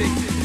music.